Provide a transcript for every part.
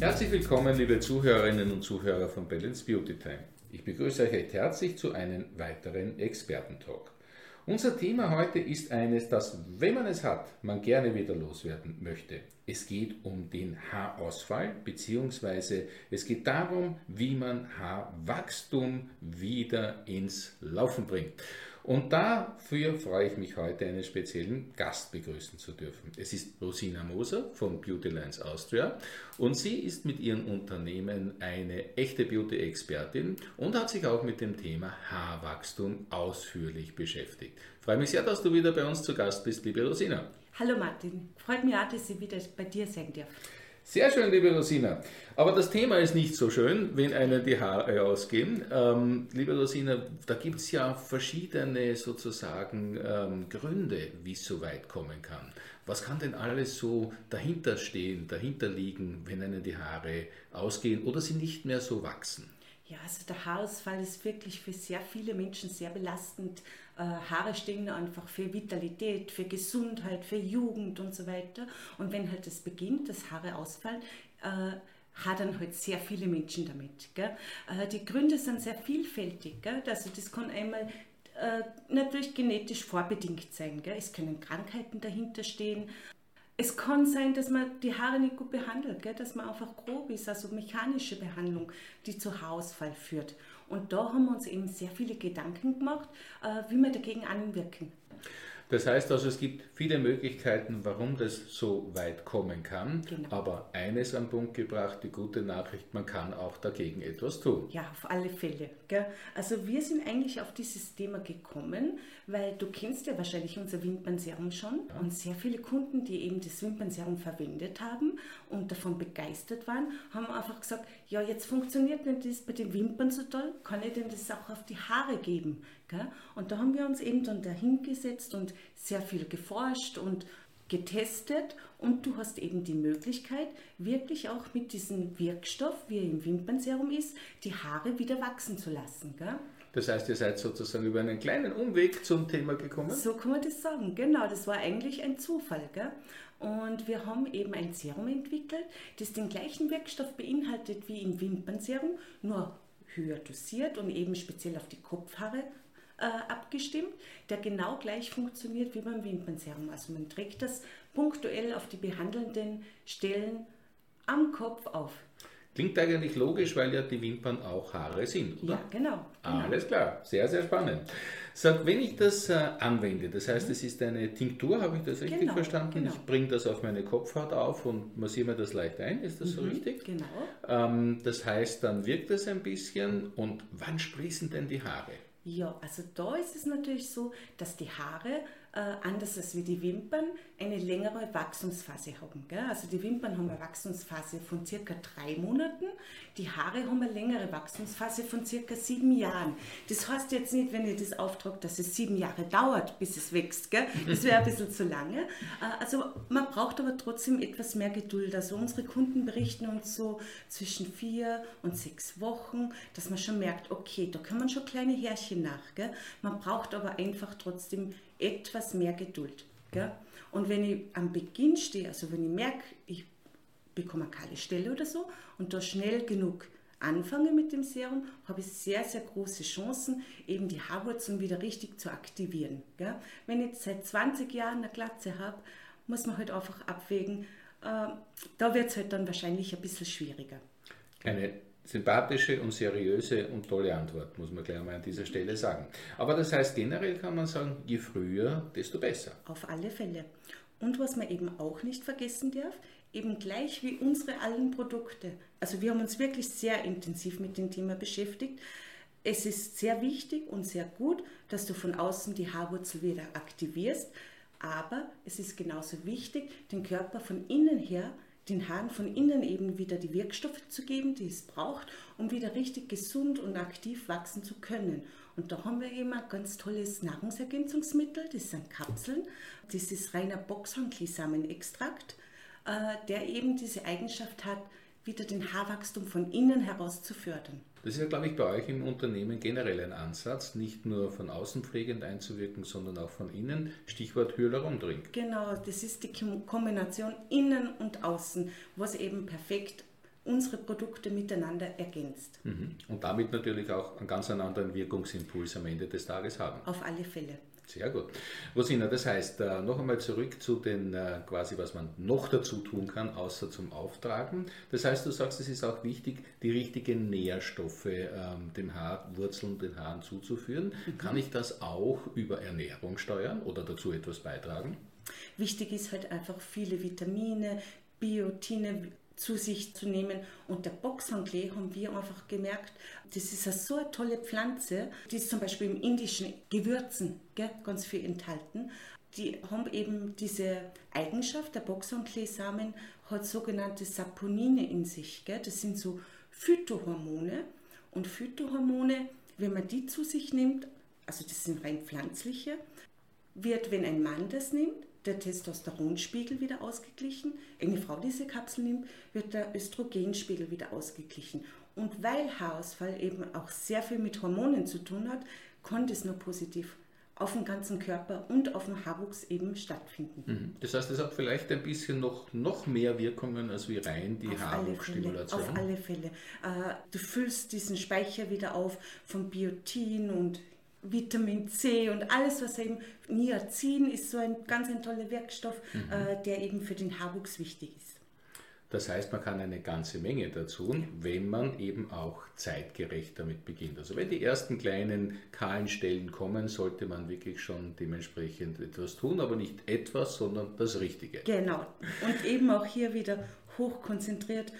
Herzlich willkommen, liebe Zuhörerinnen und Zuhörer von Balance Beauty Time. Ich begrüße euch recht herzlich zu einem weiteren Expertentalk. Unser Thema heute ist eines, das, wenn man es hat, man gerne wieder loswerden möchte. Es geht um den Haarausfall, beziehungsweise es geht darum, wie man Haarwachstum wieder ins Laufen bringt. Und dafür freue ich mich heute, einen speziellen Gast begrüßen zu dürfen. Es ist Rosina Moser von Beauty Lines Austria und sie ist mit ihrem Unternehmen eine echte Beauty-Expertin und hat sich auch mit dem Thema Haarwachstum ausführlich beschäftigt. Ich freue mich sehr, dass du wieder bei uns zu Gast bist, liebe Rosina. Hallo Martin, freut mich auch, dass ich wieder bei dir sein darf. Sehr schön, liebe Rosina. Aber das Thema ist nicht so schön, wenn einem die Haare ausgehen. Ähm, liebe Rosina, da gibt es ja verschiedene sozusagen ähm, Gründe, wie es so weit kommen kann. Was kann denn alles so dahinter stehen, dahinter liegen, wenn einem die Haare ausgehen oder sie nicht mehr so wachsen? Ja, also der Haarausfall ist wirklich für sehr viele Menschen sehr belastend. Äh, Haare stehen einfach für Vitalität, für Gesundheit, für Jugend und so weiter. Und wenn halt das beginnt, das Haare ausfallen, äh, hadern halt sehr viele Menschen damit. Gell? Äh, die Gründe sind sehr vielfältig. Gell? Also das kann einmal äh, natürlich genetisch vorbedingt sein. Gell? Es können Krankheiten dahinter stehen. Es kann sein, dass man die Haare nicht gut behandelt, gell? dass man einfach grob ist, also mechanische Behandlung, die zu Haarausfall führt. Und da haben wir uns eben sehr viele Gedanken gemacht, äh, wie wir dagegen anwirken. Das heißt also, es gibt viele Möglichkeiten, warum das so weit kommen kann. Genau. Aber eines am Punkt gebracht, die gute Nachricht, man kann auch dagegen etwas tun. Ja, auf alle Fälle. Gell? Also wir sind eigentlich auf dieses Thema gekommen, weil du kennst ja wahrscheinlich unser Wimpernserum schon ja. und sehr viele Kunden, die eben das Wimpernserum verwendet haben und davon begeistert waren, haben einfach gesagt, ja, jetzt funktioniert nicht das bei den Wimpern so toll, kann ich denn das auch auf die Haare geben? Und da haben wir uns eben dann dahingesetzt und sehr viel geforscht und getestet und du hast eben die Möglichkeit, wirklich auch mit diesem Wirkstoff, wie er im Wimpernserum ist, die Haare wieder wachsen zu lassen. Gell? Das heißt, ihr seid sozusagen über einen kleinen Umweg zum Thema gekommen? So kann man das sagen, genau. Das war eigentlich ein Zufall. Gell? Und wir haben eben ein Serum entwickelt, das den gleichen Wirkstoff beinhaltet wie im Wimpernserum, nur höher dosiert und eben speziell auf die Kopfhaare äh, abgestimmt, der genau gleich funktioniert wie beim Wimpernserum. Also man trägt das punktuell auf die behandelnden Stellen am Kopf auf. Klingt eigentlich logisch, weil ja die Wimpern auch Haare sind, oder? Ja, genau. genau. Alles klar, sehr, sehr spannend. Sag, wenn ich das äh, anwende, das heißt, mhm. es ist eine Tinktur, habe ich das richtig genau, verstanden? Genau. Ich bringe das auf meine Kopfhaut auf und massiere mir das leicht ein, ist das mhm, so richtig? Genau. Ähm, das heißt, dann wirkt es ein bisschen und wann sprießen denn die Haare? Ja, also da ist es natürlich so, dass die Haare anders als wie die Wimpern eine längere Wachstumsphase haben. Gell? Also die Wimpern haben eine Wachstumsphase von circa drei Monaten, die Haare haben eine längere Wachstumsphase von circa sieben Jahren. Das heißt jetzt nicht, wenn ihr das auftragt, dass es sieben Jahre dauert, bis es wächst. Gell? Das wäre ein bisschen zu lange. Äh, also man braucht aber trotzdem etwas mehr Geduld. Also unsere Kunden berichten uns so zwischen vier und sechs Wochen, dass man schon merkt, okay, da kann man schon kleine Härchen nach. Gell? Man braucht aber einfach trotzdem etwas mehr Geduld. Gell? Und wenn ich am Beginn stehe, also wenn ich merke, ich bekomme eine kahle Stelle oder so und da schnell genug anfange mit dem Serum, habe ich sehr, sehr große Chancen, eben die Haarwurzeln wieder richtig zu aktivieren. Gell? Wenn ich seit 20 Jahren eine Glatze habe, muss man halt einfach abwägen, äh, da wird es halt dann wahrscheinlich ein bisschen schwieriger. Eine sympathische und seriöse und tolle Antwort, muss man gleich mal an dieser Stelle sagen. Aber das heißt, generell kann man sagen, je früher, desto besser. Auf alle Fälle. Und was man eben auch nicht vergessen darf, eben gleich wie unsere allen Produkte. Also wir haben uns wirklich sehr intensiv mit dem Thema beschäftigt. Es ist sehr wichtig und sehr gut, dass du von außen die Haarwurzel wieder aktivierst, aber es ist genauso wichtig, den Körper von innen her den Haaren von innen eben wieder die Wirkstoffe zu geben, die es braucht, um wieder richtig gesund und aktiv wachsen zu können. Und da haben wir eben ein ganz tolles Nahrungsergänzungsmittel, das sind Kapseln. Das ist reiner Boxhornkliesamenextrakt, äh, der eben diese Eigenschaft hat, wieder den Haarwachstum von innen heraus zu fördern. Das ist ja, glaube ich, bei euch im Unternehmen generell ein Ansatz, nicht nur von außen pflegend einzuwirken, sondern auch von innen. Stichwort Hyaluron-Drink. Genau, das ist die Kombination innen und außen, was eben perfekt unsere Produkte miteinander ergänzt. Mhm. Und damit natürlich auch einen ganz anderen Wirkungsimpuls am Ende des Tages haben. Auf alle Fälle. Sehr gut. Rosina, das heißt, äh, noch einmal zurück zu den, äh, quasi, was man noch dazu tun kann, außer zum Auftragen. Das heißt, du sagst, es ist auch wichtig, die richtigen Nährstoffe ähm, den Haarwurzeln, den Haaren zuzuführen. Mhm. Kann ich das auch über Ernährung steuern oder dazu etwas beitragen? Wichtig ist halt einfach viele Vitamine, Biotine, zu sich zu nehmen. Und der Boxhornklee haben wir einfach gemerkt, das ist so eine tolle Pflanze, die ist zum Beispiel im indischen Gewürzen gell, ganz viel enthalten. Die haben eben diese Eigenschaft, der Boxhornklee-Samen hat sogenannte Saponine in sich. Gell. Das sind so Phytohormone. Und Phytohormone, wenn man die zu sich nimmt, also das sind rein pflanzliche, wird, wenn ein Mann das nimmt, der Testosteronspiegel wieder ausgeglichen. Eine Frau diese Kapsel nimmt, wird der Östrogenspiegel wieder ausgeglichen. Und weil Haarausfall eben auch sehr viel mit Hormonen zu tun hat, konnte es nur positiv auf dem ganzen Körper und auf dem Haarwuchs eben stattfinden. Mhm. Das heißt, es hat vielleicht ein bisschen noch, noch mehr Wirkungen als wie rein die auf Haarwuchsstimulation. Auf alle Fälle. Äh, du füllst diesen Speicher wieder auf von Biotin und Vitamin C und alles, was eben Niacin ist so ein ganz ein toller Wirkstoff, mhm. äh, der eben für den Haarwuchs wichtig ist. Das heißt, man kann eine ganze Menge dazu, wenn man eben auch zeitgerecht damit beginnt. Also wenn die ersten kleinen kahlen Stellen kommen, sollte man wirklich schon dementsprechend etwas tun, aber nicht etwas, sondern das Richtige. Genau. Und eben auch hier wieder hochkonzentriert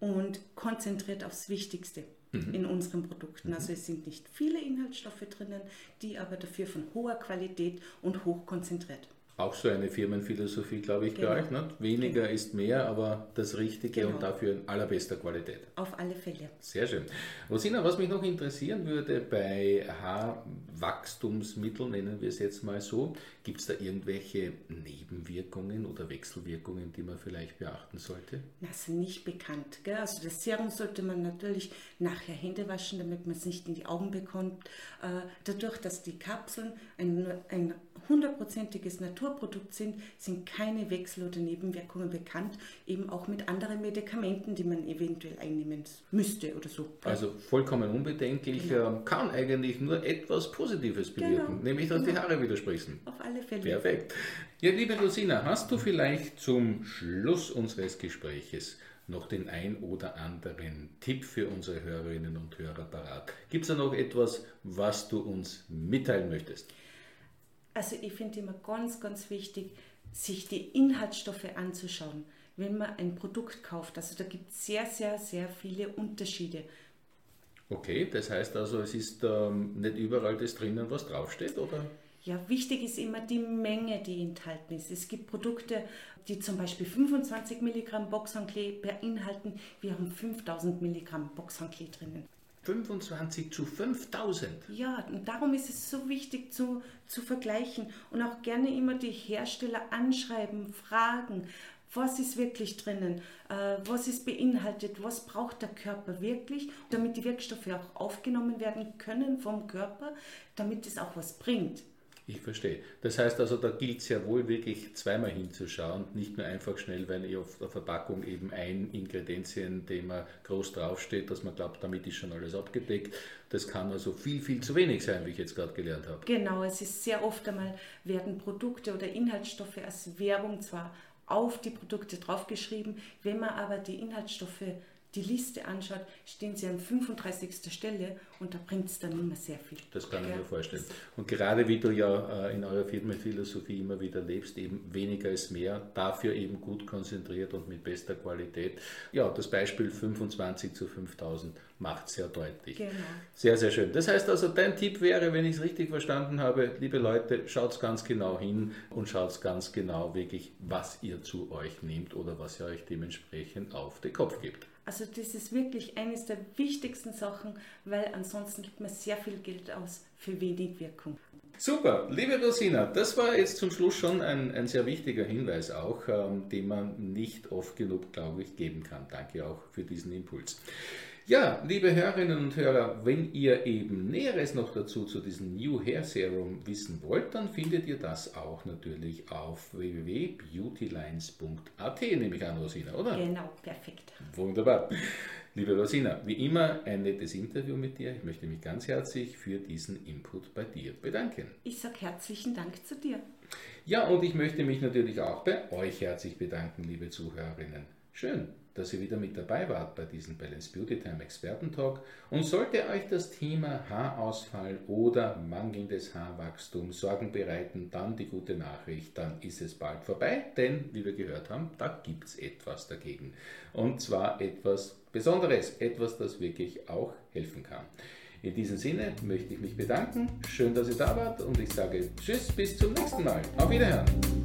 und konzentriert aufs Wichtigste mhm. in unseren Produkten. Mhm. Also es sind nicht viele Inhaltsstoffe drinnen, die aber dafür von hoher Qualität und hoch konzentriert auch so eine Firmenphilosophie, glaube ich, genau. euch. Ne? Weniger genau. ist mehr, aber das Richtige genau. und dafür in allerbester Qualität. Auf alle Fälle. Sehr schön. Rosina, was mich noch interessieren würde bei Haarwachstumsmitteln, nennen wir es jetzt mal so, gibt es da irgendwelche Nebenwirkungen oder Wechselwirkungen, die man vielleicht beachten sollte? Das ist nicht bekannt. Gell? Also das Serum sollte man natürlich nachher Hände waschen, damit man es nicht in die Augen bekommt. Äh, dadurch, dass die Kapseln ein, ein hundertprozentiges Naturprodukt sind, sind keine Wechsel- oder Nebenwirkungen bekannt, eben auch mit anderen Medikamenten, die man eventuell einnehmen müsste oder so. Also vollkommen unbedenklich, genau. Ähm, kann eigentlich nur etwas Positives bewirken, genau. nämlich dass genau. die Haare wieder sprießen. Auf alle Fälle. Perfekt. Ja, liebe Rosina, hast du vielleicht zum Schluss unseres Gespräches noch den ein oder anderen Tipp für unsere Hörerinnen und Hörer parat? Gibt es da noch etwas, was du uns mitteilen möchtest? Also ich finde immer ganz, ganz wichtig, sich die Inhaltsstoffe anzuschauen, wenn man ein Produkt kauft. Also da gibt es sehr, sehr, sehr viele Unterschiede. Okay, das heißt also, es ist ähm, nicht überall das drinnen, was draufsteht, oder? Ja, wichtig ist immer die Menge, die enthalten ist. Es gibt Produkte, die zum Beispiel 25 Milligramm Boxhanklee beinhalten. Wir haben 5000 Milligramm Boxhanklee drinnen. 25 zu 5000. Ja, und darum ist es so wichtig zu, zu vergleichen und auch gerne immer die Hersteller anschreiben, fragen, was ist wirklich drinnen, äh, was ist beinhaltet, was braucht der Körper wirklich, damit die Wirkstoffe auch aufgenommen werden können vom Körper, damit es auch was bringt. Ich verstehe. Das heißt also, da gilt es ja wohl wirklich zweimal hinzuschauen, nicht nur einfach schnell, weil eh auf der Verpackung eben ein Ingredienzien-Thema groß draufsteht, dass man glaubt, damit ist schon alles abgedeckt. Das kann also viel, viel zu wenig sein, wie ich jetzt gerade gelernt habe. Genau, es ist sehr oft einmal, werden Produkte oder Inhaltsstoffe als Werbung zwar auf die Produkte draufgeschrieben, wenn man aber die Inhaltsstoffe die Liste anschaut, stehen sie an 35. Stelle und da bringt es dann immer sehr viel. Das kann ich mir vorstellen. Und gerade wie du ja äh, in eurer Firmenphilosophie immer wieder lebst, eben weniger ist mehr, dafür eben gut konzentriert und mit bester Qualität. Ja, das Beispiel 25 zu 5000 macht sehr deutlich. Genau. Sehr, sehr schön. Das heißt also, dein Tipp wäre, wenn ich es richtig verstanden habe, liebe Leute, schaut ganz genau hin und schaut ganz genau wirklich, was ihr zu euch nehmt oder was ihr euch dementsprechend auf den Kopf gebt. Also das ist wirklich eines der wichtigsten Sachen, weil ansonsten gibt man sehr viel Geld aus für wenig Wirkung. Super, liebe Rosina, das war jetzt zum Schluss schon ein, ein sehr wichtiger Hinweis auch, ähm, den man nicht oft genug, glaube ich, geben kann. Danke auch für diesen Impuls. Ja, liebe Hörerinnen und Hörer, wenn ihr eben Näheres noch dazu zu diesem New Hair Serum wissen wollt, dann findet ihr das auch natürlich auf www.beautylines.at, nehme ich an, Rosina, oder? Genau, perfekt. Wunderbar. Liebe Rosina, wie immer ein nettes Interview mit dir. Ich möchte mich ganz herzlich für diesen Input bei dir bedanken. Ich sage herzlichen Dank zu dir. Ja, und ich möchte mich natürlich auch bei euch herzlich bedanken, liebe Zuhörerinnen. Schön, dass ihr wieder mit dabei wart bei diesem Balance Beauty Time Experten-Talk. Und sollte euch das Thema Haarausfall oder mangelndes Haarwachstum Sorgen bereiten, dann die gute Nachricht, dann ist es bald vorbei, denn, wie wir gehört haben, da gibt es etwas dagegen. Und zwar etwas Besonderes, etwas, das wirklich auch helfen kann. In diesem Sinne möchte ich mich bedanken. Schön, dass ihr da wart und ich sage Tschüss, bis zum nächsten Mal. Auf Wiederhören.